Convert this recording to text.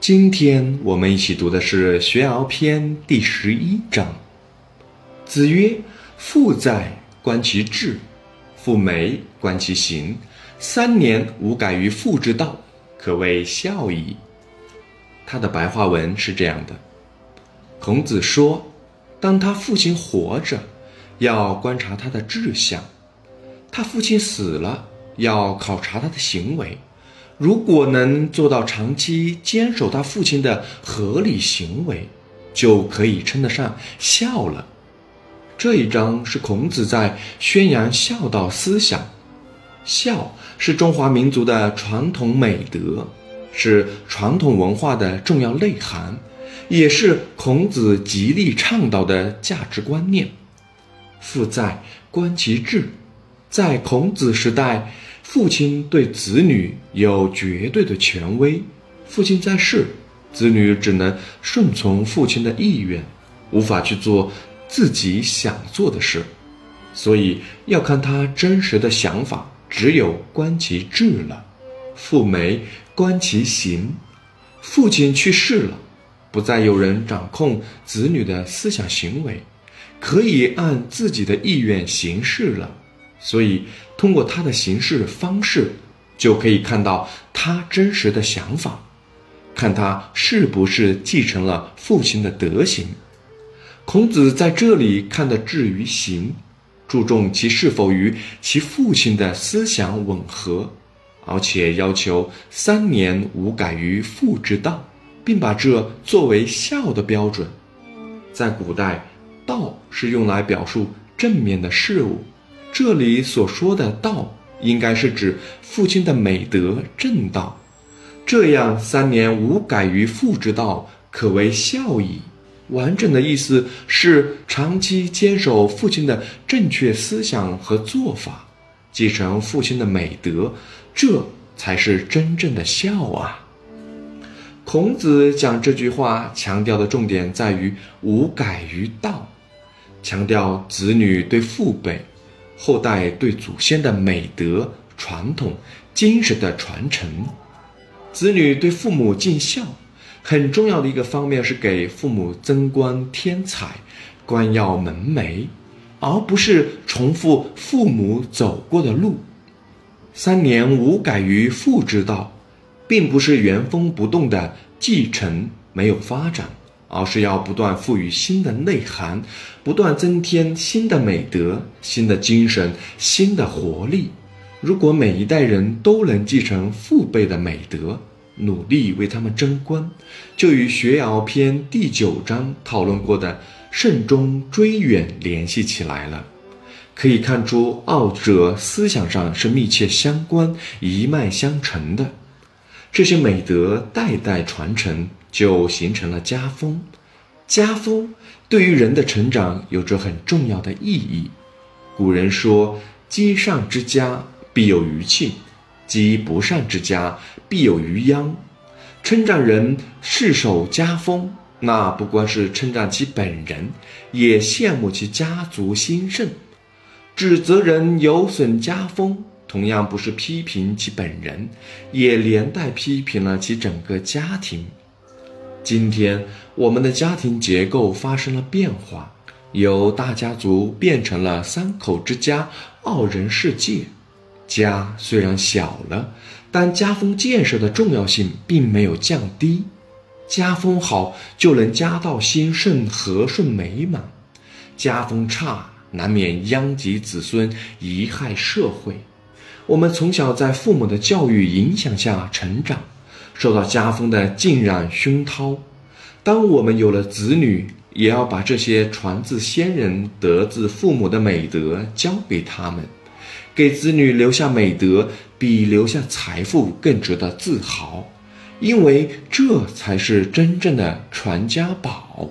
今天我们一起读的是《学而篇》第十一章。子曰：“父在，观其志；父美，观其行。三年无改于父之道，可谓孝矣。”他的白话文是这样的：孔子说，当他父亲活着，要观察他的志向；他父亲死了，要考察他的行为。如果能做到长期坚守他父亲的合理行为，就可以称得上孝了。这一章是孔子在宣扬孝道思想。孝是中华民族的传统美德，是传统文化的重要内涵，也是孔子极力倡导的价值观念。父在，观其志。在孔子时代。父亲对子女有绝对的权威，父亲在世，子女只能顺从父亲的意愿，无法去做自己想做的事，所以要看他真实的想法，只有观其志了。父没观其行，父亲去世了，不再有人掌控子女的思想行为，可以按自己的意愿行事了。所以，通过他的行事方式，就可以看到他真实的想法，看他是不是继承了父亲的德行。孔子在这里看的至于行，注重其是否与其父亲的思想吻合，而且要求三年无改于父之道，并把这作为孝的标准。在古代，道是用来表述正面的事物。这里所说的道，应该是指父亲的美德正道。这样三年无改于父之道，可谓孝矣。完整的意思是长期坚守父亲的正确思想和做法，继承父亲的美德，这才是真正的孝啊。孔子讲这句话，强调的重点在于无改于道，强调子女对父辈。后代对祖先的美德、传统、精神的传承，子女对父母尽孝，很重要的一个方面是给父母增光添彩、光耀门楣，而不是重复父母走过的路。三年无改于父之道，并不是原封不动的继承，没有发展。而是要不断赋予新的内涵，不断增添新的美德、新的精神、新的活力。如果每一代人都能继承父辈的美德，努力为他们争光，就与《学而篇》第九章讨论过的慎终追远联系起来了。可以看出，二者思想上是密切相关、一脉相承的。这些美德代代传承。就形成了家风，家风对于人的成长有着很重要的意义。古人说：“积善之家必有余庆，积不善之家必有余殃。”称赞人世守家风，那不光是称赞其本人，也羡慕其家族兴盛；指责人有损家风，同样不是批评其本人，也连带批评了其整个家庭。今天，我们的家庭结构发生了变化，由大家族变成了三口之家、二人世界。家虽然小了，但家风建设的重要性并没有降低。家风好，就能家道兴盛、和顺美满；家风差，难免殃及子孙、贻害社会。我们从小在父母的教育影响下成长。受到家风的浸染熏陶，当我们有了子女，也要把这些传自先人、得自父母的美德交给他们，给子女留下美德，比留下财富更值得自豪，因为这才是真正的传家宝。